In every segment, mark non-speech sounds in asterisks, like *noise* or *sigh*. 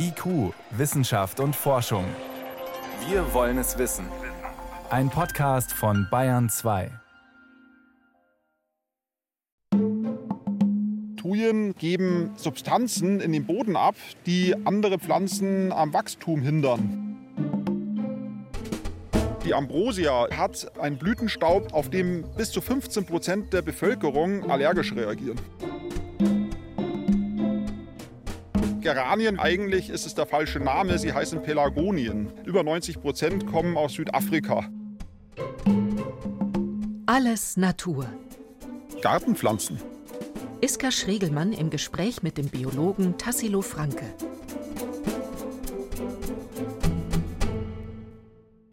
IQ, Wissenschaft und Forschung. Wir wollen es wissen. Ein Podcast von Bayern 2. Tujen geben Substanzen in den Boden ab, die andere Pflanzen am Wachstum hindern. Die Ambrosia hat einen Blütenstaub, auf dem bis zu 15 Prozent der Bevölkerung allergisch reagieren. Geranien, eigentlich ist es der falsche Name, sie heißen Pelagonien. Über 90 Prozent kommen aus Südafrika. Alles Natur. Gartenpflanzen. Iska Schregelmann im Gespräch mit dem Biologen Tassilo Franke.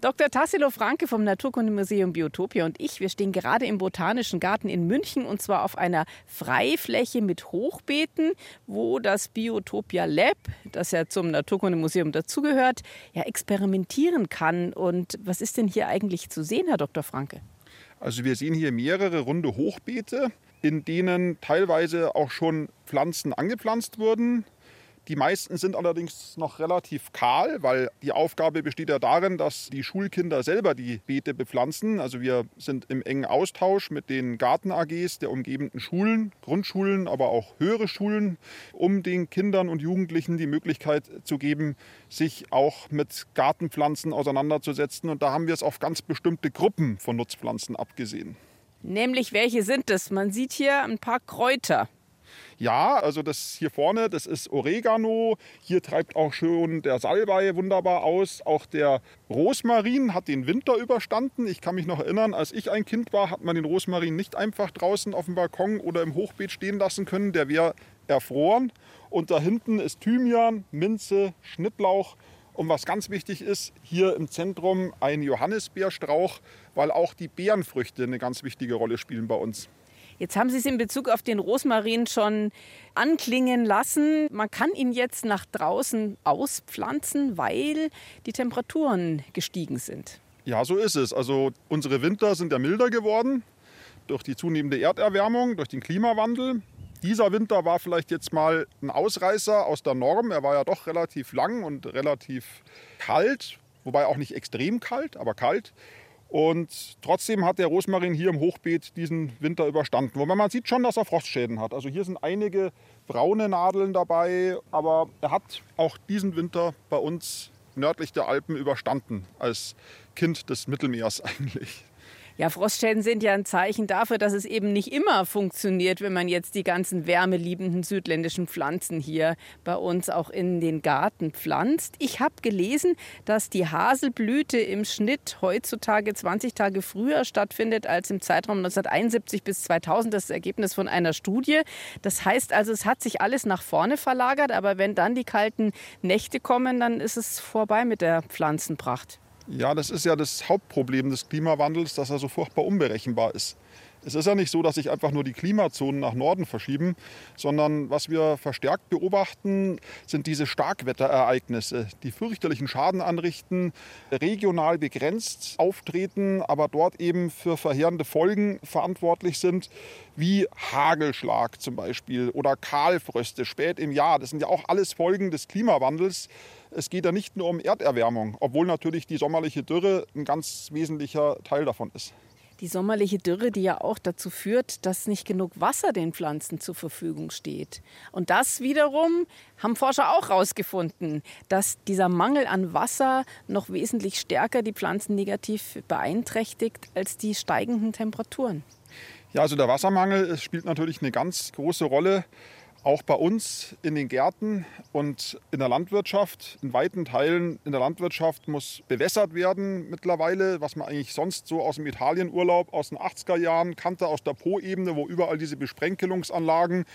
Dr. Tassilo Franke vom Naturkundemuseum Biotopia und ich, wir stehen gerade im Botanischen Garten in München und zwar auf einer Freifläche mit Hochbeeten, wo das Biotopia Lab, das ja zum Naturkundemuseum dazugehört, ja experimentieren kann. Und was ist denn hier eigentlich zu sehen, Herr Dr. Franke? Also wir sehen hier mehrere runde Hochbeete, in denen teilweise auch schon Pflanzen angepflanzt wurden, die meisten sind allerdings noch relativ kahl, weil die Aufgabe besteht ja darin, dass die Schulkinder selber die Beete bepflanzen. Also wir sind im engen Austausch mit den Garten-AGs der umgebenden Schulen, Grundschulen, aber auch höhere Schulen, um den Kindern und Jugendlichen die Möglichkeit zu geben, sich auch mit Gartenpflanzen auseinanderzusetzen. Und da haben wir es auf ganz bestimmte Gruppen von Nutzpflanzen abgesehen. Nämlich welche sind es? Man sieht hier ein paar Kräuter. Ja, also das hier vorne, das ist Oregano. Hier treibt auch schon der Salbei wunderbar aus. Auch der Rosmarin hat den Winter überstanden. Ich kann mich noch erinnern, als ich ein Kind war, hat man den Rosmarin nicht einfach draußen auf dem Balkon oder im Hochbeet stehen lassen können. Der wäre erfroren. Und da hinten ist Thymian, Minze, Schnittlauch. Und was ganz wichtig ist, hier im Zentrum ein Johannisbeerstrauch, weil auch die Beerenfrüchte eine ganz wichtige Rolle spielen bei uns. Jetzt haben Sie es in Bezug auf den Rosmarin schon anklingen lassen. Man kann ihn jetzt nach draußen auspflanzen, weil die Temperaturen gestiegen sind. Ja, so ist es. Also unsere Winter sind ja milder geworden durch die zunehmende Erderwärmung, durch den Klimawandel. Dieser Winter war vielleicht jetzt mal ein Ausreißer aus der Norm. Er war ja doch relativ lang und relativ kalt, wobei auch nicht extrem kalt, aber kalt. Und trotzdem hat der Rosmarin hier im Hochbeet diesen Winter überstanden. Wobei man sieht schon, dass er Frostschäden hat. Also hier sind einige braune Nadeln dabei, aber er hat auch diesen Winter bei uns nördlich der Alpen überstanden, als Kind des Mittelmeers *laughs* eigentlich. Ja, Frostschäden sind ja ein Zeichen dafür, dass es eben nicht immer funktioniert, wenn man jetzt die ganzen wärmeliebenden südländischen Pflanzen hier bei uns auch in den Garten pflanzt. Ich habe gelesen, dass die Haselblüte im Schnitt heutzutage 20 Tage früher stattfindet als im Zeitraum 1971 bis 2000. Das ist das Ergebnis von einer Studie. Das heißt also, es hat sich alles nach vorne verlagert, aber wenn dann die kalten Nächte kommen, dann ist es vorbei mit der Pflanzenpracht. Ja, das ist ja das Hauptproblem des Klimawandels, dass er so furchtbar unberechenbar ist. Es ist ja nicht so, dass sich einfach nur die Klimazonen nach Norden verschieben, sondern was wir verstärkt beobachten, sind diese Starkwetterereignisse, die fürchterlichen Schaden anrichten, regional begrenzt auftreten, aber dort eben für verheerende Folgen verantwortlich sind, wie Hagelschlag zum Beispiel oder Kahlfröste spät im Jahr. Das sind ja auch alles Folgen des Klimawandels. Es geht ja nicht nur um Erderwärmung, obwohl natürlich die sommerliche Dürre ein ganz wesentlicher Teil davon ist die sommerliche Dürre, die ja auch dazu führt, dass nicht genug Wasser den Pflanzen zur Verfügung steht. Und das wiederum haben Forscher auch herausgefunden, dass dieser Mangel an Wasser noch wesentlich stärker die Pflanzen negativ beeinträchtigt als die steigenden Temperaturen. Ja, also der Wassermangel spielt natürlich eine ganz große Rolle auch bei uns in den Gärten und in der Landwirtschaft, in weiten Teilen in der Landwirtschaft muss bewässert werden mittlerweile, was man eigentlich sonst so aus dem Italienurlaub aus den 80er Jahren kannte, aus der Po-Ebene, wo überall diese Besprenkelungsanlagen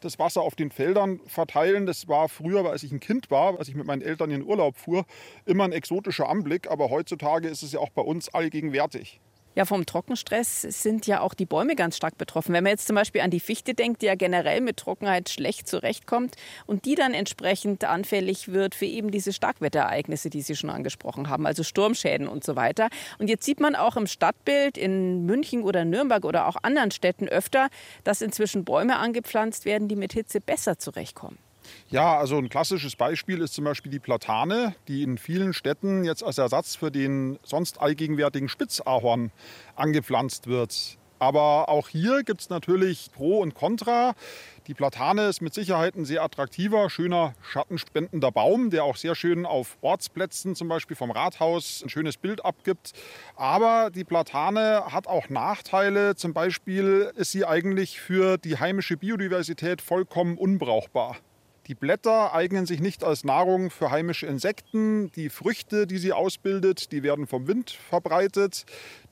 das Wasser auf den Feldern verteilen. Das war früher, als ich ein Kind war, als ich mit meinen Eltern in den Urlaub fuhr, immer ein exotischer Anblick, aber heutzutage ist es ja auch bei uns allgegenwärtig. Ja, vom Trockenstress sind ja auch die Bäume ganz stark betroffen. Wenn man jetzt zum Beispiel an die Fichte denkt, die ja generell mit Trockenheit schlecht zurechtkommt und die dann entsprechend anfällig wird für eben diese Starkwetterereignisse, die Sie schon angesprochen haben, also Sturmschäden und so weiter. Und jetzt sieht man auch im Stadtbild in München oder Nürnberg oder auch anderen Städten öfter, dass inzwischen Bäume angepflanzt werden, die mit Hitze besser zurechtkommen. Ja, also ein klassisches Beispiel ist zum Beispiel die Platane, die in vielen Städten jetzt als Ersatz für den sonst allgegenwärtigen Spitzahorn angepflanzt wird. Aber auch hier gibt es natürlich Pro und Contra. Die Platane ist mit Sicherheit ein sehr attraktiver, schöner, schattenspendender Baum, der auch sehr schön auf Ortsplätzen, zum Beispiel vom Rathaus, ein schönes Bild abgibt. Aber die Platane hat auch Nachteile. Zum Beispiel ist sie eigentlich für die heimische Biodiversität vollkommen unbrauchbar. Die Blätter eignen sich nicht als Nahrung für heimische Insekten. Die Früchte, die sie ausbildet, die werden vom Wind verbreitet.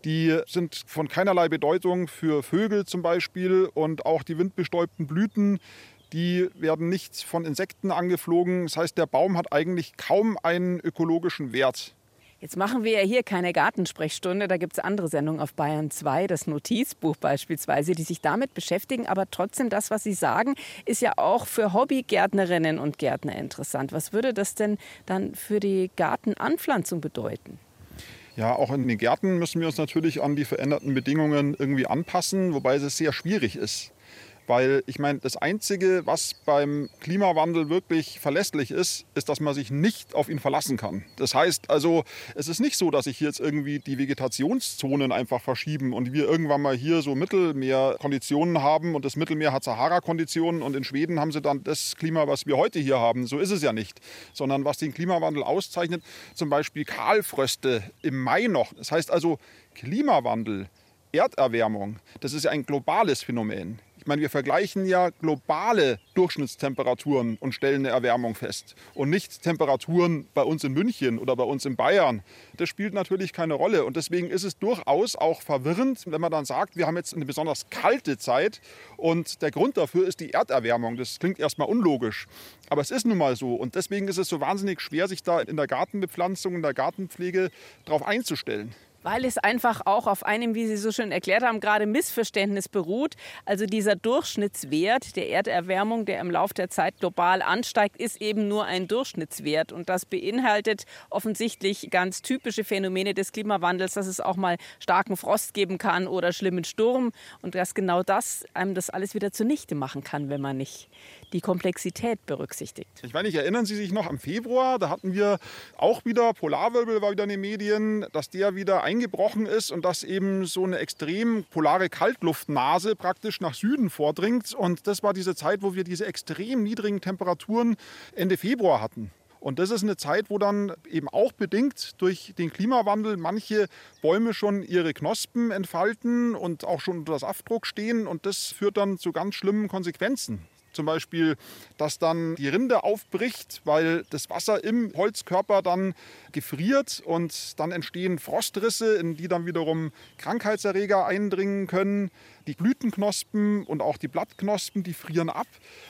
Die sind von keinerlei Bedeutung für Vögel zum Beispiel. Und auch die windbestäubten Blüten, die werden nicht von Insekten angeflogen. Das heißt, der Baum hat eigentlich kaum einen ökologischen Wert. Jetzt machen wir ja hier keine Gartensprechstunde, da gibt es andere Sendungen auf Bayern 2, das Notizbuch beispielsweise, die sich damit beschäftigen. Aber trotzdem, das, was Sie sagen, ist ja auch für Hobbygärtnerinnen und Gärtner interessant. Was würde das denn dann für die Gartenanpflanzung bedeuten? Ja, auch in den Gärten müssen wir uns natürlich an die veränderten Bedingungen irgendwie anpassen, wobei es sehr schwierig ist. Weil ich meine, das Einzige, was beim Klimawandel wirklich verlässlich ist, ist, dass man sich nicht auf ihn verlassen kann. Das heißt also, es ist nicht so, dass sich jetzt irgendwie die Vegetationszonen einfach verschieben und wir irgendwann mal hier so Mittelmeerkonditionen haben und das Mittelmeer hat Sahara-Konditionen und in Schweden haben sie dann das Klima, was wir heute hier haben. So ist es ja nicht. Sondern was den Klimawandel auszeichnet, zum Beispiel Kahlfröste im Mai noch. Das heißt also, Klimawandel, Erderwärmung, das ist ja ein globales Phänomen. Ich meine, wir vergleichen ja globale Durchschnittstemperaturen und stellen eine Erwärmung fest und nicht Temperaturen bei uns in München oder bei uns in Bayern. Das spielt natürlich keine Rolle und deswegen ist es durchaus auch verwirrend, wenn man dann sagt, wir haben jetzt eine besonders kalte Zeit und der Grund dafür ist die Erderwärmung. Das klingt erstmal unlogisch, aber es ist nun mal so und deswegen ist es so wahnsinnig schwer, sich da in der Gartenbepflanzung, in der Gartenpflege darauf einzustellen. Weil es einfach auch auf einem, wie Sie so schön erklärt haben, gerade Missverständnis beruht. Also dieser Durchschnittswert der Erderwärmung, der im Laufe der Zeit global ansteigt, ist eben nur ein Durchschnittswert. Und das beinhaltet offensichtlich ganz typische Phänomene des Klimawandels, dass es auch mal starken Frost geben kann oder schlimmen Sturm. Und dass genau das einem das alles wieder zunichte machen kann, wenn man nicht die Komplexität berücksichtigt. Ich weiß nicht, erinnern Sie sich noch am Februar? Da hatten wir auch wieder, Polarwirbel war wieder in den Medien, dass der wieder eingebrochen ist und dass eben so eine extrem polare Kaltluftnase praktisch nach Süden vordringt. Und das war diese Zeit, wo wir diese extrem niedrigen Temperaturen Ende Februar hatten. Und das ist eine Zeit, wo dann eben auch bedingt durch den Klimawandel manche Bäume schon ihre Knospen entfalten und auch schon unter Saftdruck stehen. Und das führt dann zu ganz schlimmen Konsequenzen. Zum Beispiel, dass dann die Rinde aufbricht, weil das Wasser im Holzkörper dann gefriert und dann entstehen Frostrisse, in die dann wiederum Krankheitserreger eindringen können. Die Blütenknospen und auch die Blattknospen, die frieren ab.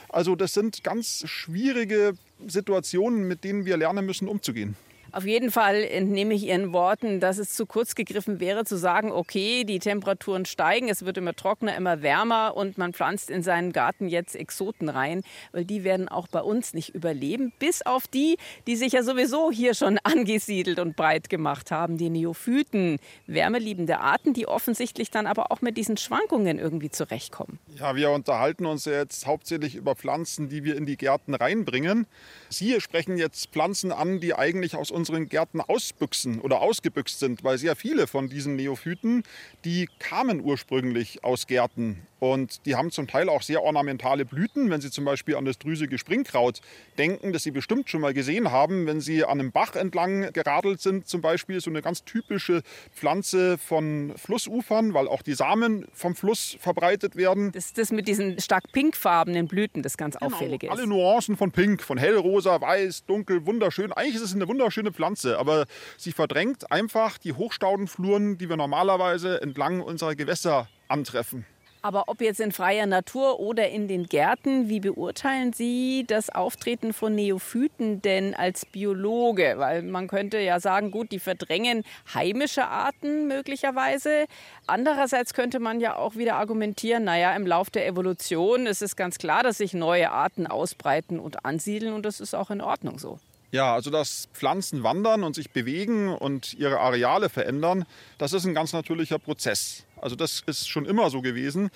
Also das sind ganz schwierige Situationen, mit denen wir lernen müssen, umzugehen. Auf jeden Fall entnehme ich Ihren Worten, dass es zu kurz gegriffen wäre, zu sagen, okay, die Temperaturen steigen, es wird immer trockener, immer wärmer und man pflanzt in seinen Garten jetzt Exoten rein, weil die werden auch bei uns nicht überleben, bis auf die, die sich ja sowieso hier schon *laughs* angesiedelt und breit gemacht haben, die Neophyten, wärmeliebende Arten, die offensichtlich dann aber auch mit diesen Schwankungen irgendwie zurechtkommen. Ja, wir unterhalten uns jetzt hauptsächlich über Pflanzen, die wir in die Gärten reinbringen. Sie sprechen jetzt Pflanzen an, die eigentlich aus unseren Gärten ausbüchsen oder ausgebüxt sind, weil sehr viele von diesen Neophyten, die kamen ursprünglich aus Gärten und die haben zum Teil auch sehr ornamentale Blüten. Wenn Sie zum Beispiel an das drüsige Springkraut denken, das Sie bestimmt schon mal gesehen haben, wenn Sie an einem Bach entlang geradelt sind, zum Beispiel so eine ganz typische Pflanze von Flussufern, weil auch die Samen vom Fluss verbreitet werden. Das ist das mit diesen stark pinkfarbenen Blüten, das ganz genau, auffällige ist. Alle Nuancen von Pink, von hellrosa, weiß, dunkel, wunderschön. Eigentlich ist es eine wunderschöne Pflanze, aber sie verdrängt einfach die Hochstaudenfluren, die wir normalerweise entlang unserer Gewässer antreffen. Aber ob jetzt in freier Natur oder in den Gärten, wie beurteilen Sie das Auftreten von Neophyten denn als Biologe? Weil man könnte ja sagen, gut, die verdrängen heimische Arten möglicherweise. Andererseits könnte man ja auch wieder argumentieren, naja, im Lauf der Evolution ist es ganz klar, dass sich neue Arten ausbreiten und ansiedeln und das ist auch in Ordnung so. Ja, also dass Pflanzen wandern und sich bewegen und ihre Areale verändern, das ist ein ganz natürlicher Prozess. Also das ist schon immer so gewesen.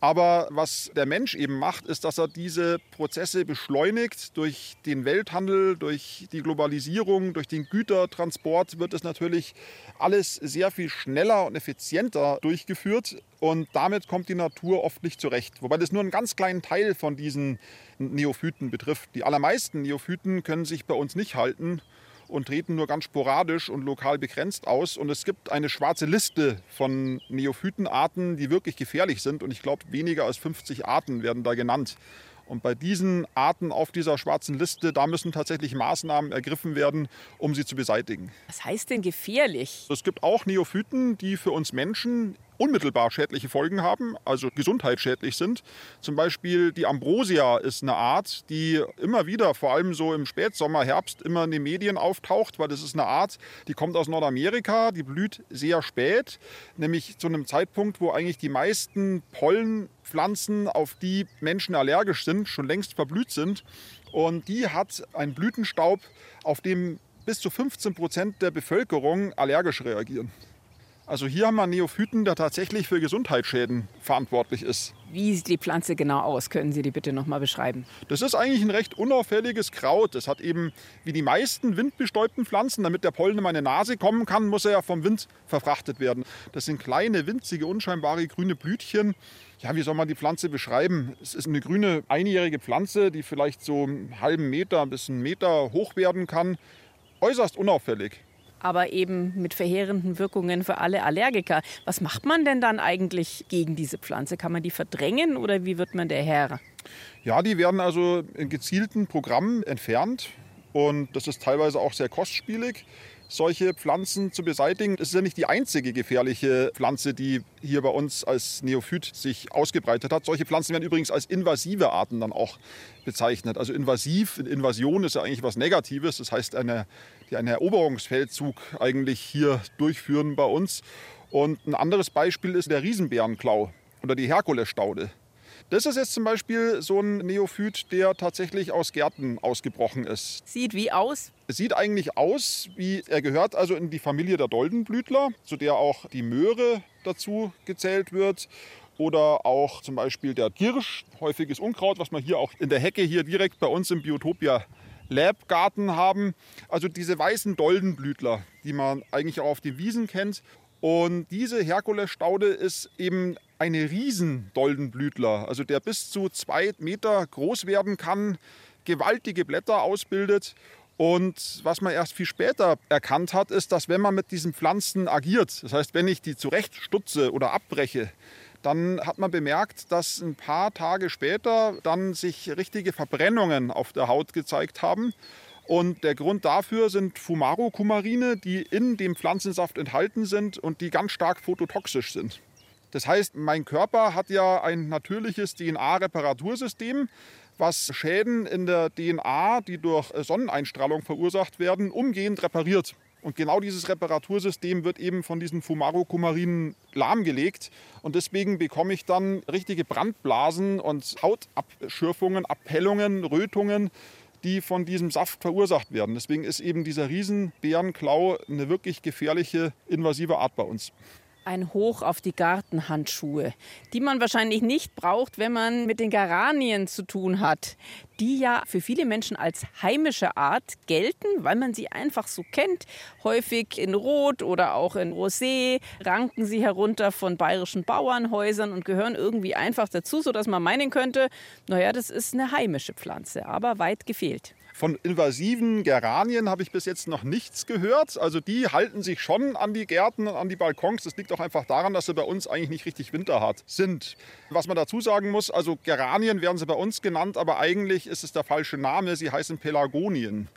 Aber was der Mensch eben macht, ist, dass er diese Prozesse beschleunigt. Durch den Welthandel, durch die Globalisierung, durch den Gütertransport wird es natürlich alles sehr viel schneller und effizienter durchgeführt. Und damit kommt die Natur oft nicht zurecht. Wobei das nur einen ganz kleinen Teil von diesen Neophyten betrifft. Die allermeisten Neophyten können sich bei uns nicht halten und treten nur ganz sporadisch und lokal begrenzt aus. Und es gibt eine schwarze Liste von Neophytenarten, die wirklich gefährlich sind. Und ich glaube, weniger als 50 Arten werden da genannt. Und bei diesen Arten auf dieser schwarzen Liste, da müssen tatsächlich Maßnahmen ergriffen werden, um sie zu beseitigen. Was heißt denn gefährlich? Es gibt auch Neophyten, die für uns Menschen unmittelbar schädliche Folgen haben, also gesundheitsschädlich sind. Zum Beispiel die Ambrosia ist eine Art, die immer wieder, vor allem so im Spätsommer, Herbst, immer in den Medien auftaucht, weil das ist eine Art, die kommt aus Nordamerika, die blüht sehr spät, nämlich zu einem Zeitpunkt, wo eigentlich die meisten Pollenpflanzen, auf die Menschen allergisch sind, schon längst verblüht sind. Und die hat einen Blütenstaub, auf dem bis zu 15 Prozent der Bevölkerung allergisch reagieren. Also hier haben wir einen Neophyten, der tatsächlich für Gesundheitsschäden verantwortlich ist. Wie sieht die Pflanze genau aus? Können Sie die bitte noch mal beschreiben? Das ist eigentlich ein recht unauffälliges Kraut. Das hat eben wie die meisten windbestäubten Pflanzen, damit der Pollen in meine Nase kommen kann, muss er ja vom Wind verfrachtet werden. Das sind kleine, winzige, unscheinbare grüne Blütchen. Ja, wie soll man die Pflanze beschreiben? Es ist eine grüne, einjährige Pflanze, die vielleicht so einen halben Meter bis einen Meter hoch werden kann. Äußerst unauffällig aber eben mit verheerenden Wirkungen für alle Allergiker. Was macht man denn dann eigentlich gegen diese Pflanze? Kann man die verdrängen oder wie wird man der Herr? Ja, die werden also in gezielten Programmen entfernt und das ist teilweise auch sehr kostspielig solche Pflanzen zu beseitigen. Es ist ja nicht die einzige gefährliche Pflanze, die hier bei uns als Neophyt sich ausgebreitet hat. Solche Pflanzen werden übrigens als invasive Arten dann auch bezeichnet. Also invasiv, Invasion ist ja eigentlich was Negatives. Das heißt, eine, die einen Eroberungsfeldzug eigentlich hier durchführen bei uns. Und ein anderes Beispiel ist der Riesenbärenklau oder die Herkulesstaude. Das ist jetzt zum Beispiel so ein Neophyt, der tatsächlich aus Gärten ausgebrochen ist. Sieht wie aus? Es sieht eigentlich aus, wie er gehört also in die Familie der Doldenblütler, zu der auch die Möhre dazu gezählt wird. Oder auch zum Beispiel der Girsch, häufiges Unkraut, was man hier auch in der Hecke hier direkt bei uns im Biotopia Labgarten haben. Also diese weißen Doldenblütler, die man eigentlich auch auf den Wiesen kennt. Und diese Herkulesstaude ist eben eine Riesendoldenblütler, also der bis zu zwei Meter groß werden kann, gewaltige Blätter ausbildet. Und was man erst viel später erkannt hat, ist, dass wenn man mit diesen Pflanzen agiert, das heißt, wenn ich die zurechtstutze oder abbreche, dann hat man bemerkt, dass ein paar Tage später dann sich richtige Verbrennungen auf der Haut gezeigt haben. Und der Grund dafür sind Fumaro-Kumarine, die in dem Pflanzensaft enthalten sind und die ganz stark phototoxisch sind. Das heißt, mein Körper hat ja ein natürliches DNA-Reparatursystem, was Schäden in der DNA, die durch Sonneneinstrahlung verursacht werden, umgehend repariert. Und genau dieses Reparatursystem wird eben von diesen Fumaro-Kumarinen lahmgelegt. Und deswegen bekomme ich dann richtige Brandblasen und Hautabschürfungen, Abhellungen, Rötungen, die von diesem Saft verursacht werden. Deswegen ist eben dieser Riesenbärenklau eine wirklich gefährliche, invasive Art bei uns ein Hoch auf die Gartenhandschuhe, die man wahrscheinlich nicht braucht, wenn man mit den Geranien zu tun hat, die ja für viele Menschen als heimische Art gelten, weil man sie einfach so kennt. Häufig in Rot oder auch in Rosé ranken sie herunter von bayerischen Bauernhäusern und gehören irgendwie einfach dazu, sodass man meinen könnte, naja, das ist eine heimische Pflanze, aber weit gefehlt. Von invasiven Geranien habe ich bis jetzt noch nichts gehört. Also die halten sich schon an die Gärten und an die Balkons. Das liegt auch einfach daran, dass sie bei uns eigentlich nicht richtig winterhart sind. Was man dazu sagen muss, also Geranien werden sie bei uns genannt, aber eigentlich ist es der falsche Name. Sie heißen Pelagonien.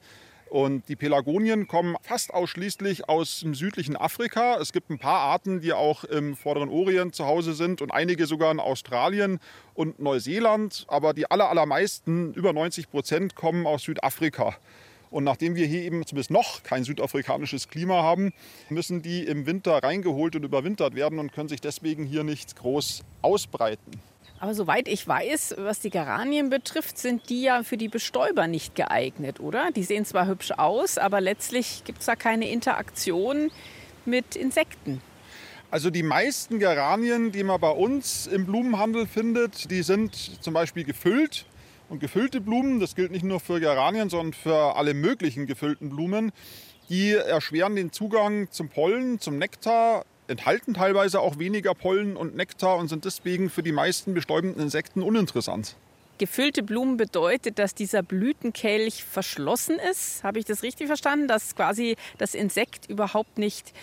Und die Pelagonien kommen fast ausschließlich aus dem südlichen Afrika. Es gibt ein paar Arten, die auch im vorderen Orient zu Hause sind und einige sogar in Australien und Neuseeland. Aber die allermeisten, über 90 Prozent, kommen aus Südafrika. Und nachdem wir hier eben zumindest noch kein südafrikanisches Klima haben, müssen die im Winter reingeholt und überwintert werden und können sich deswegen hier nicht groß ausbreiten. Aber soweit ich weiß, was die Geranien betrifft, sind die ja für die Bestäuber nicht geeignet, oder? Die sehen zwar hübsch aus, aber letztlich gibt es da keine Interaktion mit Insekten. Also die meisten Geranien, die man bei uns im Blumenhandel findet, die sind zum Beispiel gefüllt. Und gefüllte Blumen, das gilt nicht nur für Geranien, sondern für alle möglichen gefüllten Blumen, die erschweren den Zugang zum Pollen, zum Nektar, enthalten teilweise auch weniger Pollen und Nektar und sind deswegen für die meisten bestäubenden Insekten uninteressant. Gefüllte Blumen bedeutet, dass dieser Blütenkelch verschlossen ist. Habe ich das richtig verstanden? Dass quasi das Insekt überhaupt nicht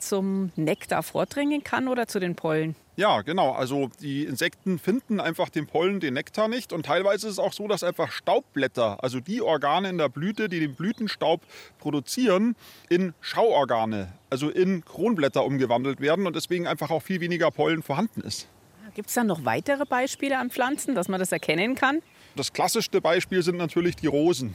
zum Nektar vordringen kann oder zu den Pollen? Ja, genau. Also die Insekten finden einfach den Pollen, den Nektar nicht. Und teilweise ist es auch so, dass einfach Staubblätter, also die Organe in der Blüte, die den Blütenstaub produzieren, in Schauorgane, also in Kronblätter umgewandelt werden und deswegen einfach auch viel weniger Pollen vorhanden ist. Gibt es dann noch weitere Beispiele an Pflanzen, dass man das erkennen kann? Das klassischste Beispiel sind natürlich die Rosen.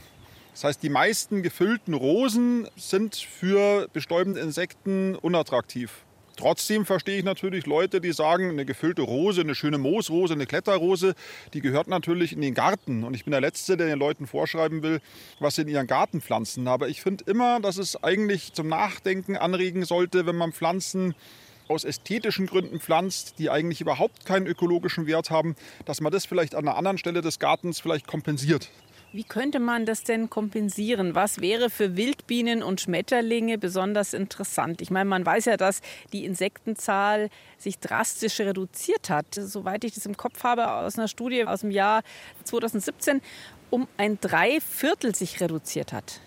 Das heißt, die meisten gefüllten Rosen sind für bestäubende Insekten unattraktiv. Trotzdem verstehe ich natürlich Leute, die sagen, eine gefüllte Rose, eine schöne Moosrose, eine Kletterrose, die gehört natürlich in den Garten. Und ich bin der Letzte, der den Leuten vorschreiben will, was sie in ihren Garten pflanzen. Aber ich finde immer, dass es eigentlich zum Nachdenken anregen sollte, wenn man Pflanzen aus ästhetischen Gründen pflanzt, die eigentlich überhaupt keinen ökologischen Wert haben, dass man das vielleicht an einer anderen Stelle des Gartens vielleicht kompensiert. Wie könnte man das denn kompensieren? Was wäre für Wildbienen und Schmetterlinge besonders interessant? Ich meine, man weiß ja, dass die Insektenzahl sich drastisch reduziert hat. Soweit ich das im Kopf habe, aus einer Studie aus dem Jahr 2017, um ein Dreiviertel sich reduziert hat.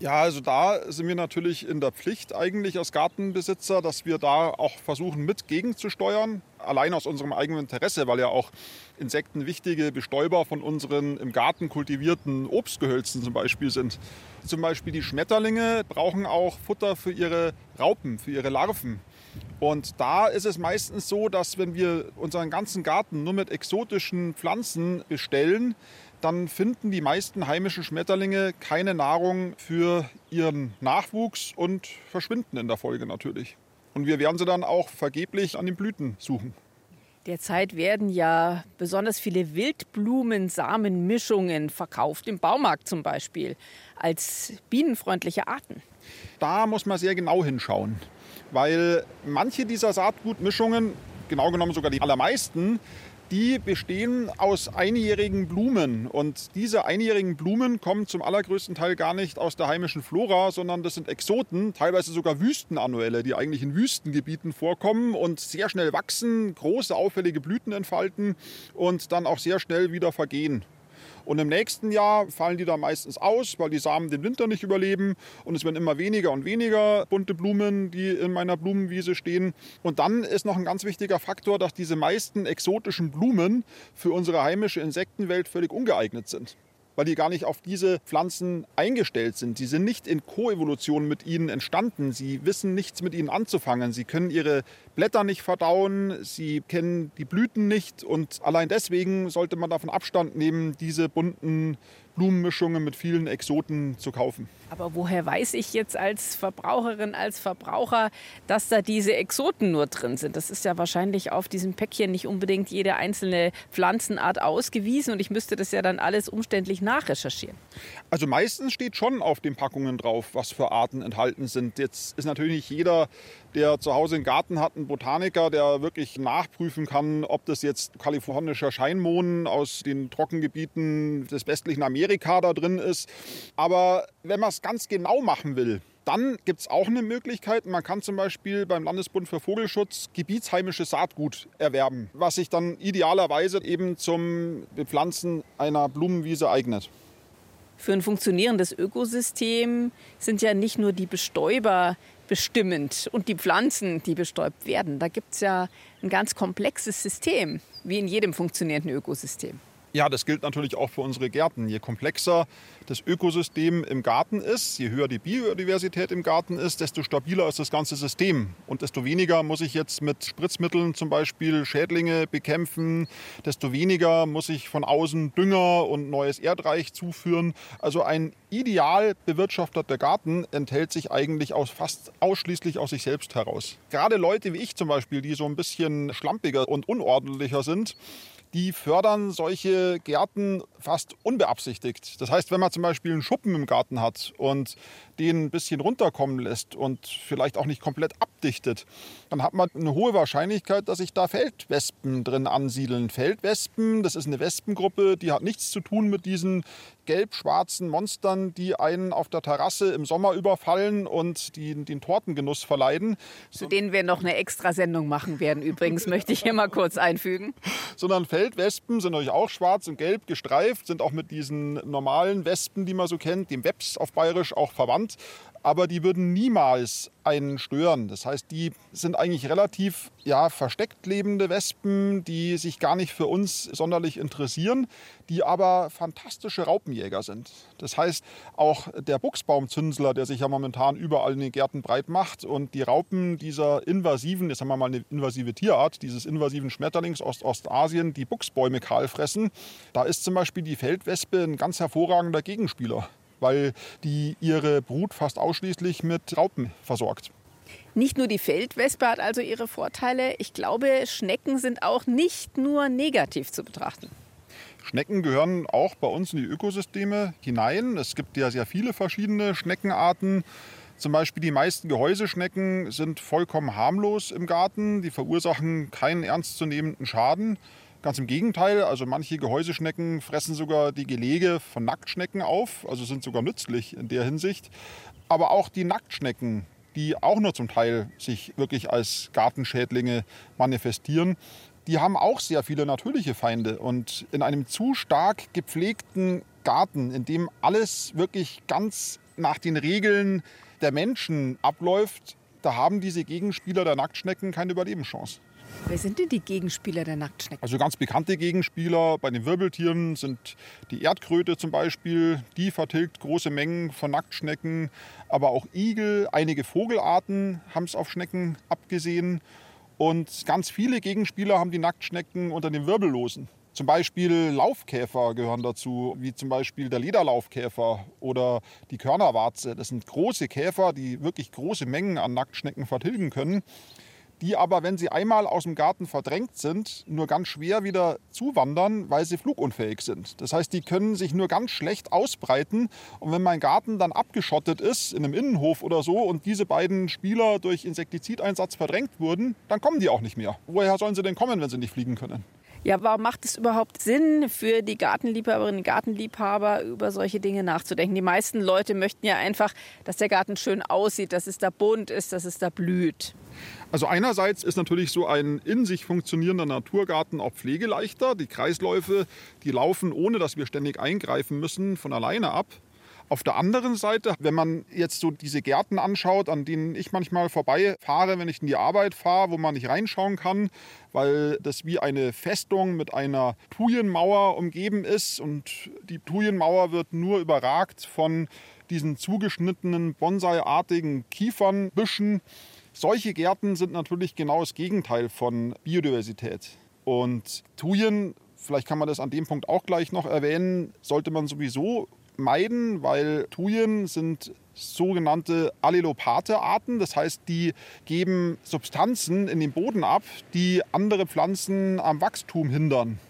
Ja, also da sind wir natürlich in der Pflicht eigentlich als Gartenbesitzer, dass wir da auch versuchen mit gegenzusteuern. Allein aus unserem eigenen Interesse, weil ja auch Insekten wichtige Bestäuber von unseren im Garten kultivierten Obstgehölzen zum Beispiel sind. Zum Beispiel die Schmetterlinge brauchen auch Futter für ihre Raupen, für ihre Larven. Und da ist es meistens so, dass wenn wir unseren ganzen Garten nur mit exotischen Pflanzen bestellen, dann finden die meisten heimischen Schmetterlinge keine Nahrung für ihren Nachwuchs und verschwinden in der Folge natürlich. Und wir werden sie dann auch vergeblich an den Blüten suchen. Derzeit werden ja besonders viele Wildblumensamenmischungen verkauft, im Baumarkt zum Beispiel, als bienenfreundliche Arten. Da muss man sehr genau hinschauen, weil manche dieser Saatgutmischungen, genau genommen sogar die allermeisten, die bestehen aus einjährigen Blumen. Und diese einjährigen Blumen kommen zum allergrößten Teil gar nicht aus der heimischen Flora, sondern das sind Exoten, teilweise sogar Wüstenannuelle, die eigentlich in Wüstengebieten vorkommen und sehr schnell wachsen, große auffällige Blüten entfalten und dann auch sehr schnell wieder vergehen. Und im nächsten Jahr fallen die dann meistens aus, weil die Samen den Winter nicht überleben. Und es werden immer weniger und weniger bunte Blumen, die in meiner Blumenwiese stehen. Und dann ist noch ein ganz wichtiger Faktor, dass diese meisten exotischen Blumen für unsere heimische Insektenwelt völlig ungeeignet sind weil die gar nicht auf diese Pflanzen eingestellt sind. Sie sind nicht in Koevolution mit ihnen entstanden. Sie wissen nichts mit ihnen anzufangen. Sie können ihre Blätter nicht verdauen, sie kennen die Blüten nicht und allein deswegen sollte man davon Abstand nehmen, diese bunten Blumenmischungen mit vielen Exoten zu kaufen. Aber woher weiß ich jetzt als Verbraucherin, als Verbraucher, dass da diese Exoten nur drin sind? Das ist ja wahrscheinlich auf diesem Päckchen nicht unbedingt jede einzelne Pflanzenart ausgewiesen und ich müsste das ja dann alles umständlich nachrecherchieren. Also meistens steht schon auf den Packungen drauf, was für Arten enthalten sind. Jetzt ist natürlich nicht jeder der zu Hause einen Garten hat, ein Botaniker, der wirklich nachprüfen kann, ob das jetzt kalifornischer Scheinmohn aus den Trockengebieten des westlichen Amerika da drin ist. Aber wenn man es ganz genau machen will, dann gibt es auch eine Möglichkeit. Man kann zum Beispiel beim Landesbund für Vogelschutz gebietsheimisches Saatgut erwerben, was sich dann idealerweise eben zum Bepflanzen einer Blumenwiese eignet. Für ein funktionierendes Ökosystem sind ja nicht nur die Bestäuber bestimmend und die Pflanzen, die bestäubt werden. Da gibt es ja ein ganz komplexes System, wie in jedem funktionierenden Ökosystem. Ja, das gilt natürlich auch für unsere Gärten. Je komplexer das Ökosystem im Garten ist, je höher die Biodiversität im Garten ist, desto stabiler ist das ganze System. Und desto weniger muss ich jetzt mit Spritzmitteln zum Beispiel Schädlinge bekämpfen, desto weniger muss ich von außen Dünger und neues Erdreich zuführen. Also ein ideal bewirtschafteter Garten enthält sich eigentlich aus, fast ausschließlich aus sich selbst heraus. Gerade Leute wie ich zum Beispiel, die so ein bisschen schlampiger und unordentlicher sind, die fördern solche Gärten fast unbeabsichtigt. Das heißt, wenn man zum Beispiel einen Schuppen im Garten hat und den ein bisschen runterkommen lässt und vielleicht auch nicht komplett abdichtet, dann hat man eine hohe Wahrscheinlichkeit, dass sich da Feldwespen drin ansiedeln. Feldwespen, das ist eine Wespengruppe, die hat nichts zu tun mit diesen gelb-schwarzen Monstern, die einen auf der Terrasse im Sommer überfallen und die, den Tortengenuss verleiden. Zu denen wir noch eine Extrasendung machen werden, übrigens, *laughs* möchte ich hier mal kurz einfügen. Sondern Feldwespen sind natürlich auch schwarz und gelb gestreift, sind auch mit diesen normalen Wespen, die man so kennt, dem Webs auf Bayerisch auch verwandt aber die würden niemals einen stören. Das heißt, die sind eigentlich relativ ja, versteckt lebende Wespen, die sich gar nicht für uns sonderlich interessieren, die aber fantastische Raupenjäger sind. Das heißt, auch der Buchsbaumzünsler, der sich ja momentan überall in den Gärten breit macht und die Raupen dieser invasiven, jetzt haben wir mal eine invasive Tierart, dieses invasiven Schmetterlings aus Ostasien, die Buchsbäume kahl fressen, da ist zum Beispiel die Feldwespe ein ganz hervorragender Gegenspieler weil die ihre Brut fast ausschließlich mit Raupen versorgt. Nicht nur die Feldwespe hat also ihre Vorteile. Ich glaube, Schnecken sind auch nicht nur negativ zu betrachten. Schnecken gehören auch bei uns in die Ökosysteme hinein. Es gibt ja sehr viele verschiedene Schneckenarten. Zum Beispiel die meisten Gehäuseschnecken sind vollkommen harmlos im Garten. Die verursachen keinen ernstzunehmenden Schaden. Ganz im Gegenteil, also manche Gehäuseschnecken fressen sogar die Gelege von Nacktschnecken auf, also sind sogar nützlich in der Hinsicht. Aber auch die Nacktschnecken, die auch nur zum Teil sich wirklich als Gartenschädlinge manifestieren, die haben auch sehr viele natürliche Feinde. Und in einem zu stark gepflegten Garten, in dem alles wirklich ganz nach den Regeln der Menschen abläuft, da haben diese Gegenspieler der Nacktschnecken keine Überlebenschance. Wer sind denn die Gegenspieler der Nacktschnecken? Also ganz bekannte Gegenspieler bei den Wirbeltieren sind die Erdkröte zum Beispiel. Die vertilgt große Mengen von Nacktschnecken. Aber auch Igel, einige Vogelarten haben es auf Schnecken abgesehen. Und ganz viele Gegenspieler haben die Nacktschnecken unter den Wirbellosen. Zum Beispiel Laufkäfer gehören dazu, wie zum Beispiel der Lederlaufkäfer oder die Körnerwarze. Das sind große Käfer, die wirklich große Mengen an Nacktschnecken vertilgen können die aber, wenn sie einmal aus dem Garten verdrängt sind, nur ganz schwer wieder zuwandern, weil sie flugunfähig sind. Das heißt, die können sich nur ganz schlecht ausbreiten. Und wenn mein Garten dann abgeschottet ist, in einem Innenhof oder so, und diese beiden Spieler durch Insektizideinsatz verdrängt wurden, dann kommen die auch nicht mehr. Woher sollen sie denn kommen, wenn sie nicht fliegen können? Ja, warum macht es überhaupt Sinn für die Gartenliebhaberinnen und Gartenliebhaber, über solche Dinge nachzudenken? Die meisten Leute möchten ja einfach, dass der Garten schön aussieht, dass es da bunt ist, dass es da blüht. Also einerseits ist natürlich so ein in sich funktionierender Naturgarten auch pflegeleichter. Die Kreisläufe, die laufen, ohne dass wir ständig eingreifen müssen, von alleine ab. Auf der anderen Seite, wenn man jetzt so diese Gärten anschaut, an denen ich manchmal vorbeifahre, wenn ich in die Arbeit fahre, wo man nicht reinschauen kann, weil das wie eine Festung mit einer Thujenmauer umgeben ist und die Thujenmauer wird nur überragt von diesen zugeschnittenen Bonsai-artigen Kiefernbüschen. Solche Gärten sind natürlich genau das Gegenteil von Biodiversität. Und Thujen, vielleicht kann man das an dem Punkt auch gleich noch erwähnen, sollte man sowieso meiden, weil Thujen sind sogenannte Allelopathe-Arten. Das heißt, die geben Substanzen in den Boden ab, die andere Pflanzen am Wachstum hindern,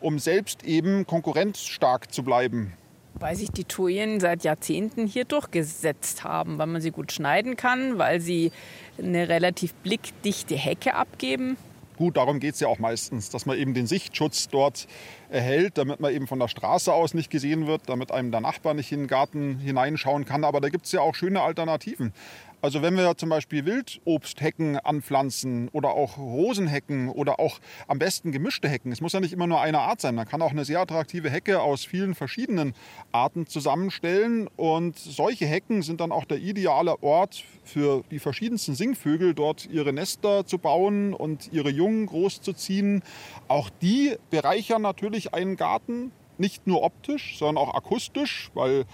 um selbst eben konkurrenzstark zu bleiben. Weil sich die Thujen seit Jahrzehnten hier durchgesetzt haben, weil man sie gut schneiden kann, weil sie eine relativ blickdichte Hecke abgeben. Gut, darum geht es ja auch meistens, dass man eben den Sichtschutz dort erhält, damit man eben von der Straße aus nicht gesehen wird, damit einem der Nachbar nicht in den Garten hineinschauen kann. Aber da gibt es ja auch schöne Alternativen. Also wenn wir zum Beispiel Wildobsthecken anpflanzen oder auch Rosenhecken oder auch am besten gemischte Hecken, es muss ja nicht immer nur eine Art sein, man kann auch eine sehr attraktive Hecke aus vielen verschiedenen Arten zusammenstellen. Und solche Hecken sind dann auch der ideale Ort für die verschiedensten Singvögel, dort ihre Nester zu bauen und ihre Jungen großzuziehen. Auch die bereichern natürlich einen Garten, nicht nur optisch, sondern auch akustisch, weil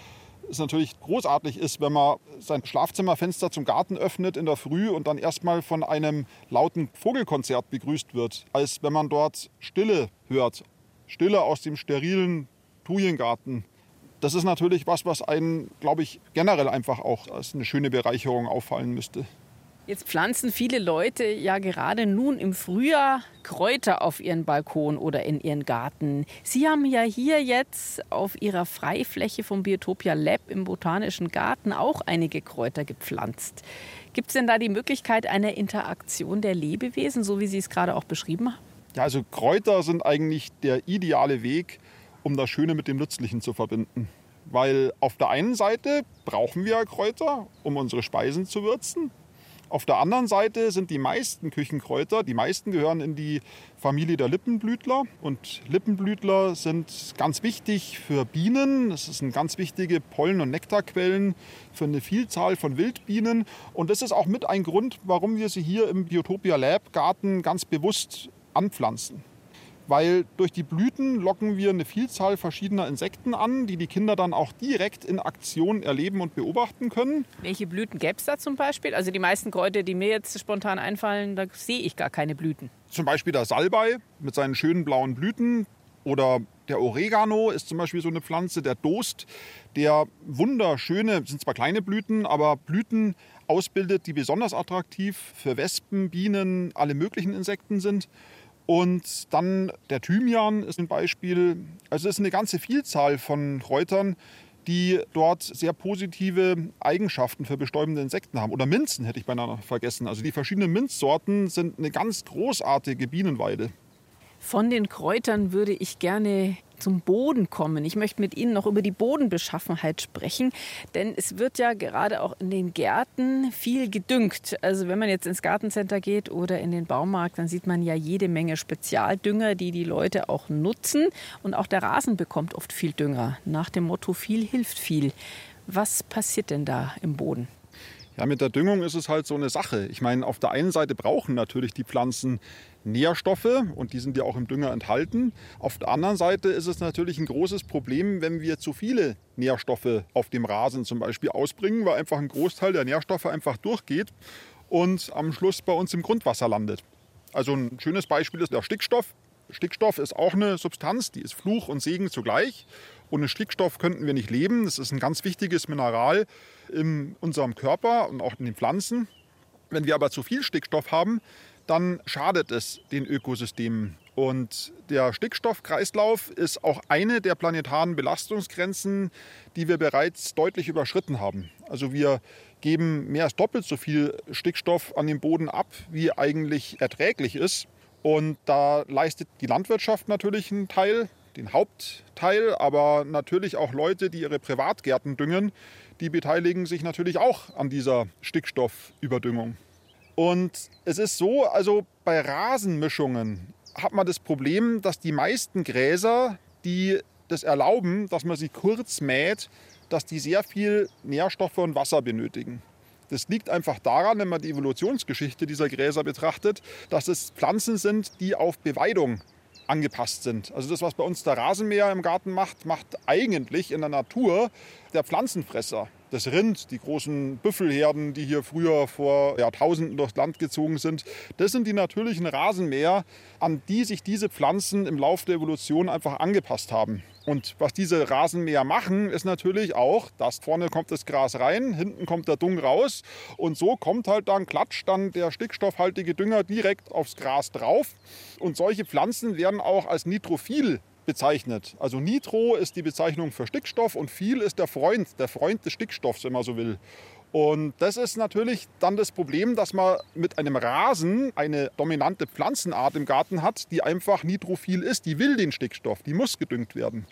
es natürlich großartig ist, wenn man sein Schlafzimmerfenster zum Garten öffnet in der Früh und dann erstmal von einem lauten Vogelkonzert begrüßt wird, als wenn man dort Stille hört. Stille aus dem sterilen Thujengarten. Das ist natürlich was, was einen, glaube ich, generell einfach auch als eine schöne Bereicherung auffallen müsste. Jetzt pflanzen viele Leute ja gerade nun im Frühjahr Kräuter auf ihren Balkon oder in ihren Garten. Sie haben ja hier jetzt auf Ihrer Freifläche vom Biotopia Lab im Botanischen Garten auch einige Kräuter gepflanzt. Gibt es denn da die Möglichkeit einer Interaktion der Lebewesen, so wie Sie es gerade auch beschrieben haben? Ja, also Kräuter sind eigentlich der ideale Weg, um das Schöne mit dem Nützlichen zu verbinden. Weil auf der einen Seite brauchen wir Kräuter, um unsere Speisen zu würzen. Auf der anderen Seite sind die meisten Küchenkräuter, die meisten gehören in die Familie der Lippenblütler. Und Lippenblütler sind ganz wichtig für Bienen. Das sind ganz wichtige Pollen- und Nektarquellen für eine Vielzahl von Wildbienen. Und das ist auch mit ein Grund, warum wir sie hier im Biotopia Lab Garten ganz bewusst anpflanzen weil durch die Blüten locken wir eine Vielzahl verschiedener Insekten an, die die Kinder dann auch direkt in Aktion erleben und beobachten können. Welche Blüten gäbe es da zum Beispiel? Also die meisten Kräuter, die mir jetzt spontan einfallen, da sehe ich gar keine Blüten. Zum Beispiel der Salbei mit seinen schönen blauen Blüten oder der Oregano ist zum Beispiel so eine Pflanze, der Dost, der wunderschöne, sind zwar kleine Blüten, aber Blüten ausbildet, die besonders attraktiv für Wespen, Bienen, alle möglichen Insekten sind. Und dann der Thymian ist ein Beispiel. Also es ist eine ganze Vielzahl von Kräutern, die dort sehr positive Eigenschaften für bestäubende Insekten haben. Oder Minzen hätte ich beinahe vergessen. Also die verschiedenen Minzsorten sind eine ganz großartige Bienenweide. Von den Kräutern würde ich gerne zum Boden kommen. Ich möchte mit Ihnen noch über die Bodenbeschaffenheit sprechen, denn es wird ja gerade auch in den Gärten viel gedüngt. Also wenn man jetzt ins Gartencenter geht oder in den Baumarkt, dann sieht man ja jede Menge Spezialdünger, die die Leute auch nutzen. Und auch der Rasen bekommt oft viel Dünger. Nach dem Motto, viel hilft viel. Was passiert denn da im Boden? Ja, mit der Düngung ist es halt so eine Sache. Ich meine, auf der einen Seite brauchen natürlich die Pflanzen Nährstoffe und die sind ja auch im Dünger enthalten. Auf der anderen Seite ist es natürlich ein großes Problem, wenn wir zu viele Nährstoffe auf dem Rasen zum Beispiel ausbringen, weil einfach ein Großteil der Nährstoffe einfach durchgeht und am Schluss bei uns im Grundwasser landet. Also ein schönes Beispiel ist der Stickstoff. Stickstoff ist auch eine Substanz, die ist Fluch und Segen zugleich. Ohne Stickstoff könnten wir nicht leben. Das ist ein ganz wichtiges Mineral in unserem Körper und auch in den Pflanzen. Wenn wir aber zu viel Stickstoff haben, dann schadet es den Ökosystemen. Und der Stickstoffkreislauf ist auch eine der planetaren Belastungsgrenzen, die wir bereits deutlich überschritten haben. Also wir geben mehr als doppelt so viel Stickstoff an den Boden ab, wie eigentlich erträglich ist. Und da leistet die Landwirtschaft natürlich einen Teil, den Hauptteil, aber natürlich auch Leute, die ihre Privatgärten düngen, die beteiligen sich natürlich auch an dieser Stickstoffüberdüngung. Und es ist so, also bei Rasenmischungen hat man das Problem, dass die meisten Gräser, die das erlauben, dass man sie kurz mäht, dass die sehr viel Nährstoffe und Wasser benötigen. Das liegt einfach daran, wenn man die Evolutionsgeschichte dieser Gräser betrachtet, dass es Pflanzen sind, die auf Beweidung angepasst sind. Also das, was bei uns der Rasenmäher im Garten macht, macht eigentlich in der Natur der Pflanzenfresser. Das Rind, die großen Büffelherden, die hier früher vor Jahrtausenden durchs Land gezogen sind, das sind die natürlichen Rasenmäher, an die sich diese Pflanzen im Laufe der Evolution einfach angepasst haben. Und was diese Rasenmäher machen, ist natürlich auch, dass vorne kommt das Gras rein, hinten kommt der Dung raus und so kommt halt dann, klatscht dann der stickstoffhaltige Dünger direkt aufs Gras drauf. Und solche Pflanzen werden auch als nitrophil bezeichnet. Also Nitro ist die Bezeichnung für Stickstoff und viel ist der Freund, der Freund des Stickstoffs, wenn man so will. Und das ist natürlich dann das Problem, dass man mit einem Rasen eine dominante Pflanzenart im Garten hat, die einfach nitrophil ist. Die will den Stickstoff, die muss gedüngt werden.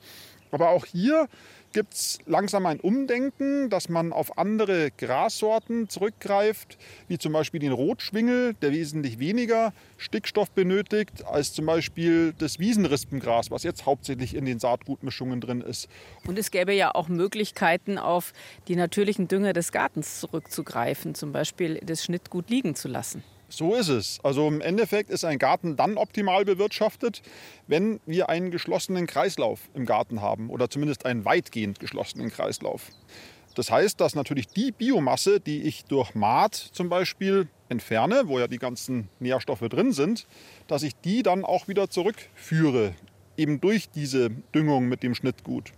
Aber auch hier gibt es langsam ein Umdenken, dass man auf andere Grassorten zurückgreift, wie zum Beispiel den Rotschwingel, der wesentlich weniger Stickstoff benötigt als zum Beispiel das Wiesenrispengras, was jetzt hauptsächlich in den Saatgutmischungen drin ist. Und es gäbe ja auch Möglichkeiten, auf die natürlichen Dünger des Gartens zurückzugreifen, zum Beispiel das Schnittgut liegen zu lassen. So ist es. Also im Endeffekt ist ein Garten dann optimal bewirtschaftet, wenn wir einen geschlossenen Kreislauf im Garten haben oder zumindest einen weitgehend geschlossenen Kreislauf. Das heißt, dass natürlich die Biomasse, die ich durch Maat zum Beispiel entferne, wo ja die ganzen Nährstoffe drin sind, dass ich die dann auch wieder zurückführe, eben durch diese Düngung mit dem Schnittgut.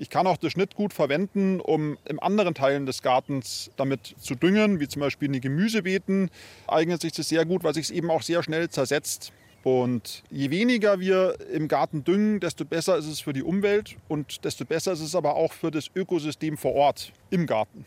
Ich kann auch das Schnittgut verwenden, um in anderen Teilen des Gartens damit zu düngen, wie zum Beispiel in die Gemüsebeeten. Eignet sich das sehr gut, weil sich es eben auch sehr schnell zersetzt. Und je weniger wir im Garten düngen, desto besser ist es für die Umwelt und desto besser ist es aber auch für das Ökosystem vor Ort im Garten.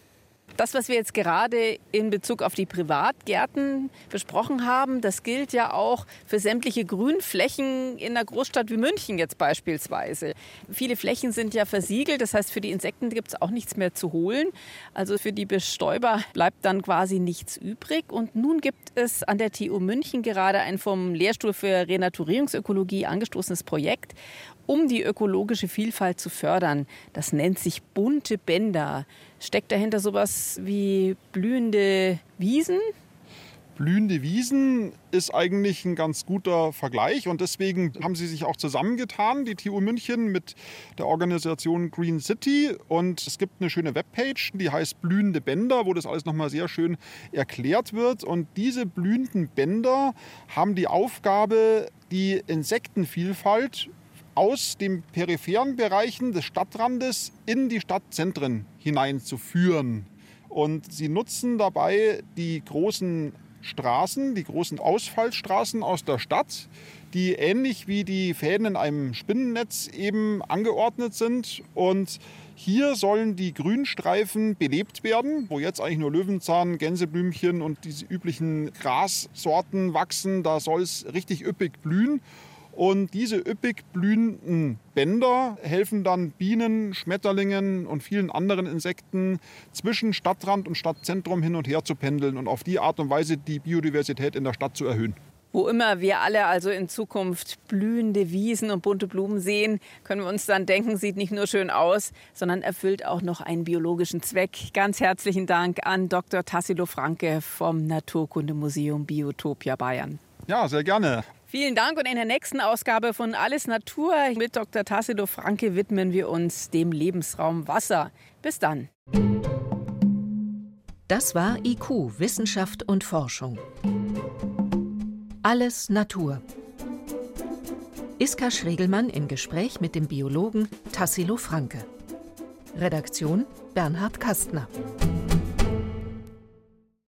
Das, was wir jetzt gerade in Bezug auf die Privatgärten besprochen haben, das gilt ja auch für sämtliche Grünflächen in einer Großstadt wie München jetzt beispielsweise. Viele Flächen sind ja versiegelt, das heißt für die Insekten gibt es auch nichts mehr zu holen. Also für die Bestäuber bleibt dann quasi nichts übrig. Und nun gibt es an der TU München gerade ein vom Lehrstuhl für Renaturierungsökologie angestoßenes Projekt um die ökologische Vielfalt zu fördern. Das nennt sich bunte Bänder. Steckt dahinter sowas wie blühende Wiesen? Blühende Wiesen ist eigentlich ein ganz guter Vergleich und deswegen haben sie sich auch zusammengetan, die TU München mit der Organisation Green City und es gibt eine schöne Webpage, die heißt Blühende Bänder, wo das alles nochmal sehr schön erklärt wird und diese blühenden Bänder haben die Aufgabe, die Insektenvielfalt aus den peripheren Bereichen des Stadtrandes in die Stadtzentren hineinzuführen. Und sie nutzen dabei die großen Straßen, die großen Ausfallstraßen aus der Stadt, die ähnlich wie die Fäden in einem Spinnennetz eben angeordnet sind. Und hier sollen die Grünstreifen belebt werden, wo jetzt eigentlich nur Löwenzahn, Gänseblümchen und diese üblichen Grassorten wachsen. Da soll es richtig üppig blühen. Und diese üppig blühenden Bänder helfen dann Bienen, Schmetterlingen und vielen anderen Insekten zwischen Stadtrand und Stadtzentrum hin und her zu pendeln und auf die Art und Weise die Biodiversität in der Stadt zu erhöhen. Wo immer wir alle also in Zukunft blühende Wiesen und bunte Blumen sehen, können wir uns dann denken, sieht nicht nur schön aus, sondern erfüllt auch noch einen biologischen Zweck. Ganz herzlichen Dank an Dr. Tassilo Franke vom Naturkundemuseum Biotopia Bayern. Ja, sehr gerne. Vielen Dank und in der nächsten Ausgabe von Alles Natur mit Dr. Tassilo Franke widmen wir uns dem Lebensraum Wasser. Bis dann. Das war IQ, Wissenschaft und Forschung. Alles Natur. Iska Schregelmann im Gespräch mit dem Biologen Tassilo Franke. Redaktion Bernhard Kastner.